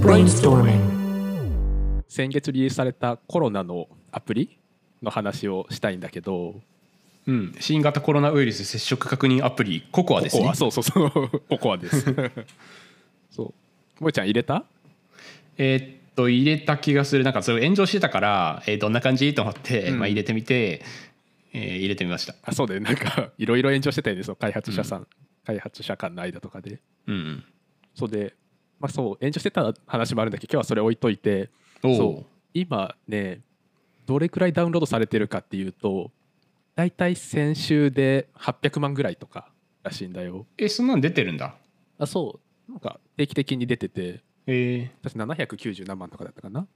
Brainstorming. 先月リリースされたコロナのアプリの話をしたいんだけど。うん、新型コロナウイルス接触確認アプリココアですね。ココア。そうそうそう。ココアです。そう。萌ちゃん入れた？えーっと入れた気がする。なんかそれ炎上してたから、えーどんな感じ？と思って、うん。まあ、入れてみて、えー入れてみました。あそうだよ。なんかいろいろ炎上してたよね。その開発者さん、開発者間の間とかで。うん。そうでまあそう炎上してた話もあるんだけど今日はそれ置いといておそお今ねどれくらいダウンロードされてるかっていうと大体先週で800万ぐらいとからしいんだよ。えそんなん出てるんだ。あそう。なんか定期的に出てて。え私790何万とかだったかな。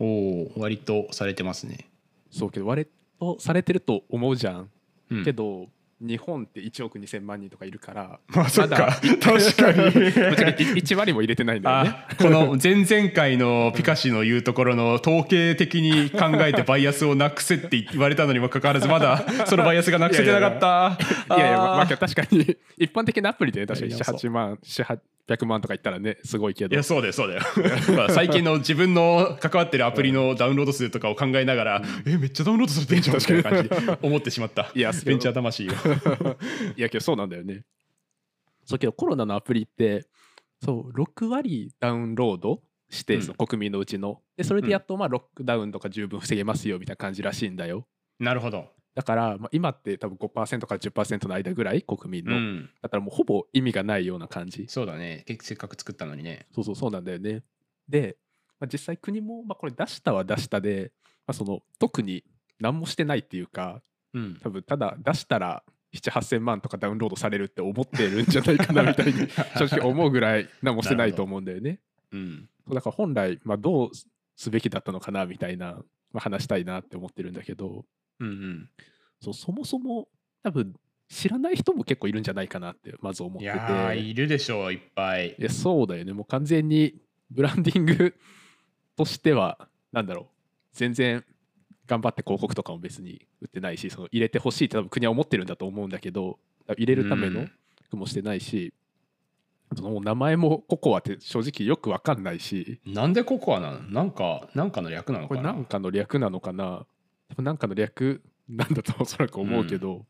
ー、おお割とされてますね、そうけど割とされてると思うじゃん、うん。けど日本って1億2000万人とかいるからまあそっか。確かに。ぶっちゃけ1割も入れてないんだよね。あこの前々回のピカシの言うところの統計的に考えてバイアスをなくせって言われたのにもかかわらずまだそのバイアスがなくせてなかった。いやいやまあ確かに。一般的なアプリで確かに。いやいや78万7800万とかいったらねすごいけど。いやそうだよそうだよ。まあ最近の自分の関わってるアプリのダウンロード数とかを考えながら、えめっちゃダウンロードされてんじゃんみたいな感じ。で思ってしまったいやベンチャー魂がいやけどそうなんだよね。そうけどコロナのアプリってそう6割ダウンロードして、うん。その国民のうちの。でそれでやっとまあロックダウンとか十分防げますよみたいな感じらしいんだよ。なるほど、だから、まあ、今って多分5%から10%の間ぐらい国民の、うん、だからもうほぼ意味がないような感じ。そうだね。けせっかく作ったのにね。そうそうそうなんだよね。で、まあ、実際国も、まあ、これ出したは出したで、まあ、その特に何もしてないっていうかうん。多分ただ出したら78000万とかダウンロードされるって思ってるんじゃないかなみたいに 正直思うぐらい何もしてないと思うんだよね。うん。だから本来、まあ、どうすべきだったのかなみたいな、まあ、話したいなって思ってるんだけどうんうん。そうそもそも多分知らない人も結構いるんじゃないかなってまず思ってて。いやーいるでしょういっぱい。いやそうだよね。もう完全にブランディングとしてはなんだろう。全然頑張って広告とかも別に売ってないしその入れてほしいって多分国は思ってるんだと思うんだけど入れるためのうん。服もしてないし、あともう名前もココアって正直よく分かんないし。なんでココアなの？なんかなんかの略なのこれかな何かの略なのかな？多分何かの略なんだと おそらく思うけど、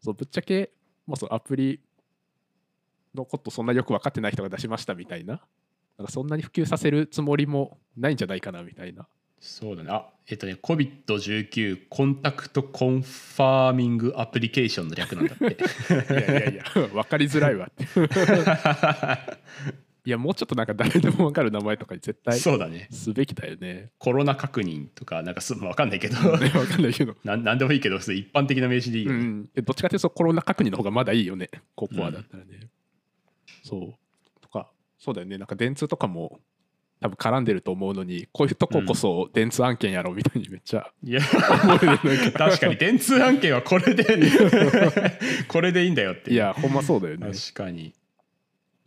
そうぶっちゃけ、まあ、そのアプリのことそんなよく分かってない人が出しましたみたいな。なんかそんなに普及させるつもりもないんじゃないかなみたいな。そうだねあえっとね COVID-19 コンタクトコンファーミングアプリケーションの略なんだって。いやいやいや分かりづらいわって いやもうちょっとなんか誰でも分かる名前とかに絶対そうだね。すべきだよね。コロナ確認とかなんかす、まあ、わかんないけど。ね分かんないけど。なんなんでもいいけど一般的な名詞でいいよね、うん、どっちかというとコロナ確認の方がまだいいよね。ココアだったらね、そう。とかそうだよね。なんか電通とかも多分絡んでると思うのにこういうとここそ電通案件やろみたいにめっちゃいや。思うんか。確かに 電通案件はこれでこれでいいんだよっていやほんまそうだよね。確かに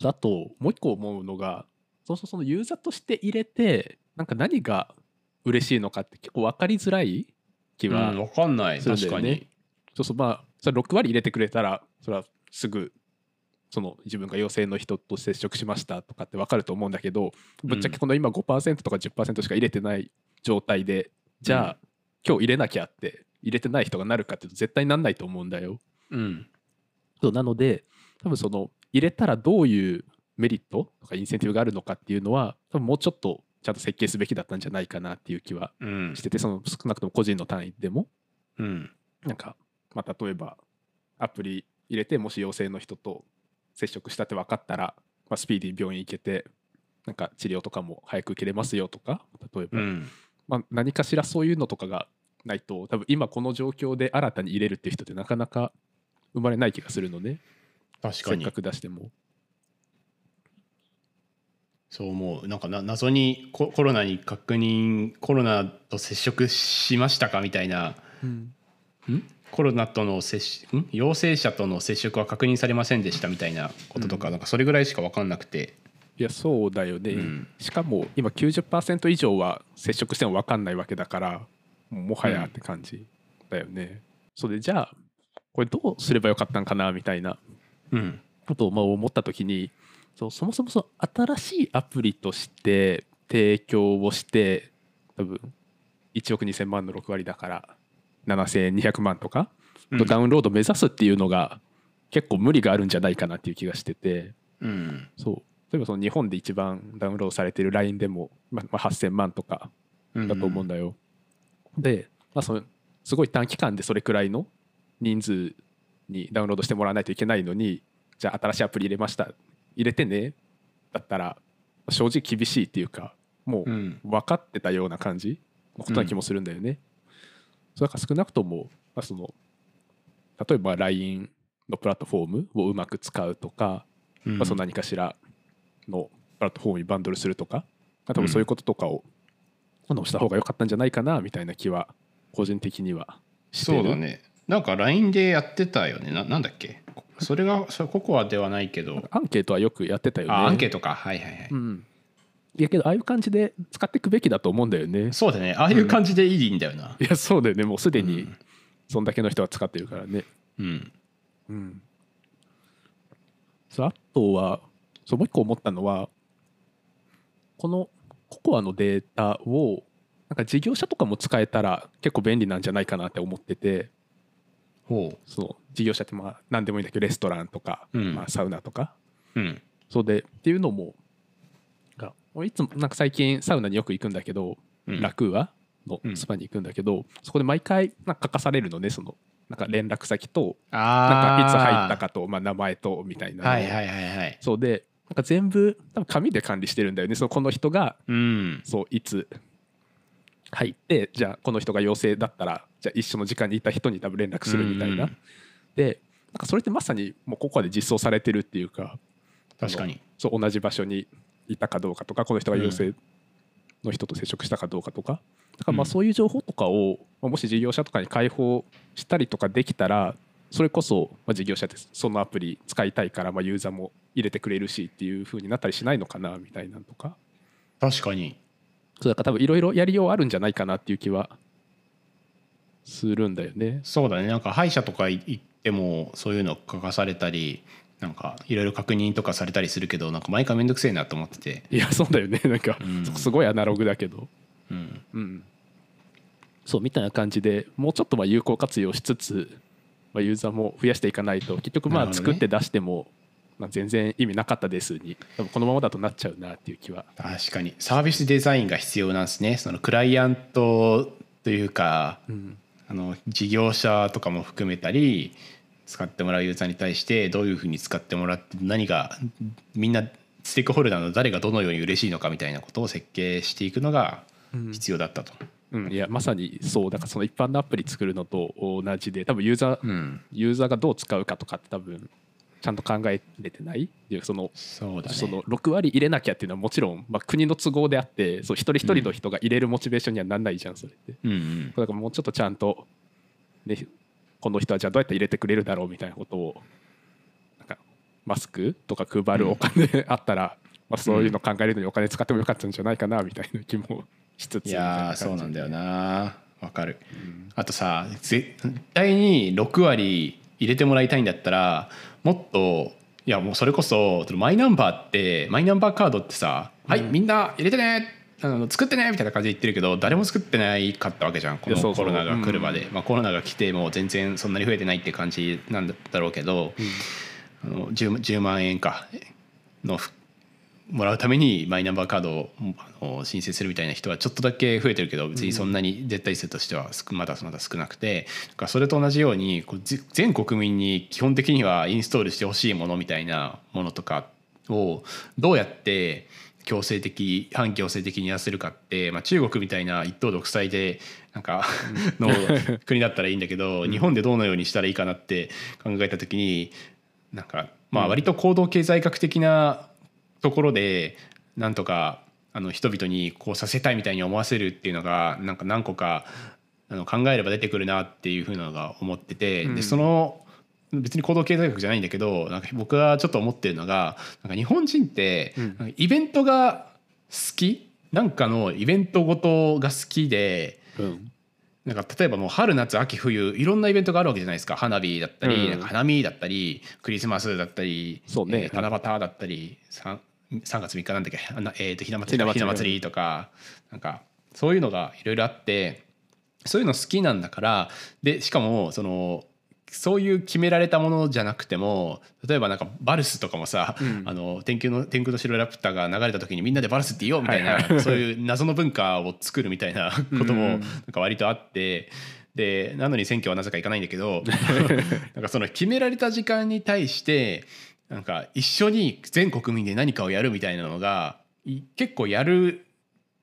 あともう一個思うのがそうそうそのユーザーとして入れてなんか何が嬉しいのかって結構分かりづらい気は、うん、わかんない確かに。そうそうまあそれ6割入れてくれたらそれはすぐその自分が陽性の人と接触しましたとかって分かると思うんだけどぶっちゃけこの今5%とか10%しか入れてない状態でじゃあ、今日入れなきゃって入れてない人がなるかっていうと絶対なんないと思うんだよ。うん。そうなので多分その入れたらどういうメリットとかインセンティブがあるのかっていうのは多分もうちょっとちゃんと設計すべきだったんじゃないかなっていう気はうん。しててその少なくとも個人の単位でも。うん。なんか、まあ、例えばアプリ入れてもし陽性の人と接触したって分かったら、まあ、スピーディーに病院行けてなんか治療とかも早く受けれますよとか例えば、うん。まあ、何かしらそういうのとかがないと多分今この状況で新たに入れるっていう人ってなかなか生まれない気がするのね確かに。せっかく出しても。そう思うなんかな謎にココロナに確認コロナと接触しましたかみたいな。うん。コロナとの接触ん陽性者との接触は確認されませんでしたみたいなこととか,、うん。なんかそれぐらいしか分かんなくて。いやそうだよね、うん。しかも今90%以上は接触しても分かんないわけだからもうもはやって感じだよね、それでじゃあこれどうすればよかったんかなみたいな。うんことをまあ思った時にそうそもそもその新しいアプリとして提供をして多分1億2000万の6割だから7200万とかのダウンロード目指すっていうのが結構無理があるんじゃないかなっていう気がしてて。うん。そう。例えばその日本で一番ダウンロードされてる LINE でも、まあ、まあ8000万とかうんだと思うんだよ。で、まあ、そのすごい短期間でそれくらいの人数にダウンロードしてもらわないといけないのにじゃあ新しいアプリ入れました。入れてね。だったら正直厳しいっていうかもう分かってたような感じ。のことな気もするんだよね。そうだから少なくとも、まあ、その例えば LINE のプラットフォームをうまく使うとか、うん。まあ、その何かしらのプラットフォームにバンドルするとか、まあ、多分そういうこととかを、あのした方が良かったんじゃないかなみたいな気は個人的にはしてる。そうだねなんか LINE でやってたよね。ななんだっけ？それがそれココアではないけど。アンケートはよくやってたよね。あアンケートか。はいはいはい、うん。いやけどああいう感じで使っていくべきだと思うんだよね。そうだね。ああいう感じでいいんだよな、いやそうだよね。もうすでにうんそんだけの人は使ってるからね。うん。うん。あとはそうもう一個思ったのはこのココアのデータをなんか事業者とかも使えたら結構便利なんじゃないかなって思ってて。ほその事業者ってまあ何でもいいんだけどレストランとか、うん。まあ、サウナとか。ううん。そうでっていうのもいつもなんか最近サウナによく行くんだけど、うん。ラクーアのスパに行くんだけど、そこで毎回なんか書かされるのねそのなんか連絡先となんあかいつ入ったかと、まあ、名前とみたいなはいはいはいはい。そうでなんか全部多分紙で管理してるんだよねそのこの人が。うん。そういつ入ってじゃあこの人が陽性だったらじゃあ一緒の時間にいた人に多分連絡するみたいな、うんでなんかそれってまさにもうここで実装されてるっていうか確かに。そう同じ場所にいたかどうかとかこの人が陽性の人と接触したかどうかとか。だからまあうん。そういう情報とかを、まあもし事業者とかに開放したりとかできたらそれこそまあ事業者ってそのアプリ使いたいからまあユーザーも入れてくれるしっていう風になったりしないのかなみたいなのとか。確かにそうだから多分いろいろやりようあるんじゃないかなっていう気はするんだよね。そうだね。なんか歯医者とか行ってもそういうの書かされたりなんかいろいろ確認とかされたりするけどなんか毎回めんどくせえなと思ってて。いやそうだよね。なんか、うん。すごいアナログだけど。うん。うん、そうみたいな感じでもうちょっとまあ有効活用しつつ、まあ、ユーザーも増やしていかないと結局まあ作って出しても、まあ、全然意味なかったですに多分このままだとなっちゃうなっていう気は。確かに。サービスデザインが必要なんですね。そのクライアントというかうん。あの事業者とかも含めたり使ってもらうユーザーに対してどういうふうに使ってもらって何がみんなステークホルダーの誰がどのように嬉しいのかみたいなことを設計していくのが必要だったと。うん、いやまさにそう。だからその一般のアプリ作るのと同じで多分ユーザー、うん、ユーザーがどう使うかとかって多分ちゃんと考えれてない？そのそうだね。その6割入れなきゃっていうのはもちろん、まあ、国の都合であってそう一人一人の人が入れるモチベーションにはなんないじゃんそれって。うんうん。だからもうちょっとちゃんと、ね、この人はじゃあどうやって入れてくれるだろうみたいなことをなんかマスクとか配るお金 あったら、まあ、そういうの考えるのにお金使ってもよかったんじゃないかなみたいな気もしつついやそうなんだよな。わかる、あとさ絶対に6割入れてもらいたいんだったらもっといやもうそれこそマイナンバーってマイナンバーカードってさ「はいみんな入れてねあの作ってね」みたいな感じで言ってるけど誰も作ってないかったわけじゃんこのコロナが来るまで、まあ、コロナが来ても全然そんなに増えてないって感じなんだろうけど、あの 10, 10万円かのふもらうためにマイナンバーカードを申請するみたいな人はちょっとだけ増えてるけど別にそんなに絶対数としては少まだまだ少なくてそれと同じように全国民に基本的にはインストールしてほしいものみたいなものとかをどうやって強制的反強制的にやらせるかって、まあ、中国みたいな一党独裁でなんかの国だったらいいんだけど日本でどのようにしたらいいかなって考えた時になんかまあ割と行動経済学的なところでなんとかあの人々にこうさせたいみたいに思わせるっていうのがなんか何個かあの考えれば出てくるなっていうふうなのが思ってて、うん。でその別に行動経済学じゃないんだけどなんか僕がちょっと思ってるのがなんか日本人ってイベントが好きなんかのイベントごとが好きでうん。なんか例えばもう春夏秋冬いろんなイベントがあるわけじゃないですか。花火だったり、うん。なんか花見だったりクリスマスだったりそうね。えー七夕だったり 3, 3月3日なんだっけあな、えー、とひな祭りひな祭り。とかなんかそういうのがいろいろあってそういうの好きなんだからでしかもそのそういう決められたものじゃなくても例えばなんかバルスとかもさ、うん。あの天空の天空の城ラピュタが流れた時にみんなでバルスって言おうみたいな、はいはいそういう謎の文化を作るみたいなこともなんか割とあって。でなのに選挙はなぜか行かないんだけど なんかその決められた時間に対してなんか一緒に全国民で何かをやるみたいなのがい結構やる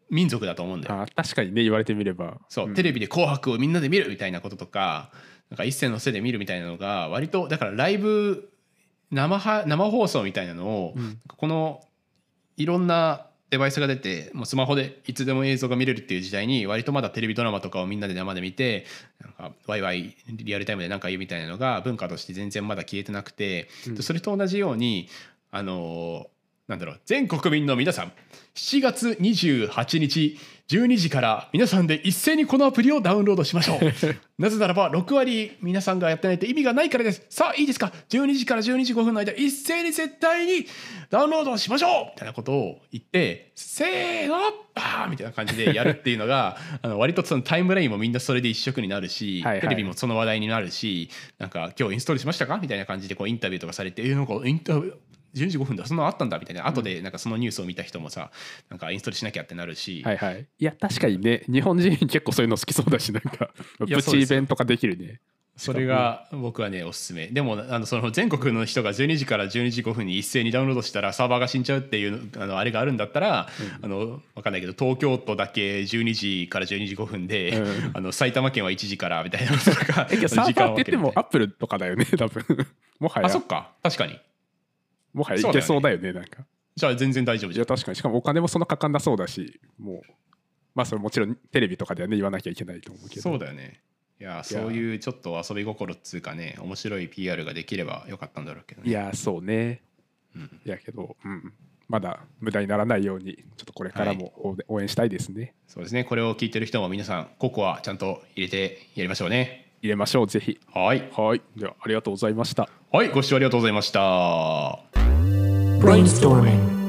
民族だと思うんだよ。あ確かにね言われてみれば。そう、ん。テレビで「紅白」をみんなで見るみたいなこととかなんか一斉のせで見るみたいなのが割とだからライブ生は生放送みたいなのを、うん。このいろんなデバイスが出てもうスマホでいつでも映像が見れるっていう時代に割とまだテレビドラマとかをみんなで生で見てなんかワイワイリアルタイムで何か言うみたいなのが文化として全然まだ消えてなくて、うん。それと同じようにあのなんだろう全国民の皆さん。7月28日12時から皆さんで一斉にこのアプリをダウンロードしましょう。なぜならば6割皆さんがやってないと意味がないからです。さあいいですか？12時から12時5分の間一斉に絶対にダウンロードしましょう！みたいなことを言ってせーのバーンみたいな感じでやるっていうのが あの割とそのタイムラインもみんなそれで一色になるし、はいはい。テレビもその話題になるしなんか今日インストールしましたか？みたいな感じでこうインタビューとかされてえなんかインタビュー12時5分だ。そんなのあったんだみたいな。後でなんかそのニュースを見た人もさなんかインストールしなきゃってなるし、はいはい。いや確かにね日本人結構そういうの好きそうだしなんかいやプそうですよ。チイベント化できるね。それが僕はねおすすめ。でもあのその全国の人が12時から12時5分に一斉にダウンロードしたらサーバーが死んじゃうっていうあのあれがあるんだったら、あの分かんないけど東京都だけ12時から12時5分で、うん。あの埼玉県は1時からみたいなこととかえけどサーバーって言ってもアップルとかだよね多分。もはや。なあそっか。確かにもはやいけそうだよねなんか。じゃあ全然大丈夫じゃん。いや確かに。しかもお金もそんなかかんなそうだしもうまあそれもちろんテレビとかではね言わなきゃいけないと思うけど。そうだよね。いやそういうちょっと遊び心っつうかね面白い PR ができればよかったんだろうけどね。いやそうね。うん。いやけどうん。まだ無駄にならないようにちょっとこれからも応援応援したいですね。そうですね。これを聞いてる人も皆さんココアちゃんと入れてやりましょうね。入れましょうぜひ。はい。はい。ではありがとうございました。はい。ご視聴ありがとうございました Brainstorming.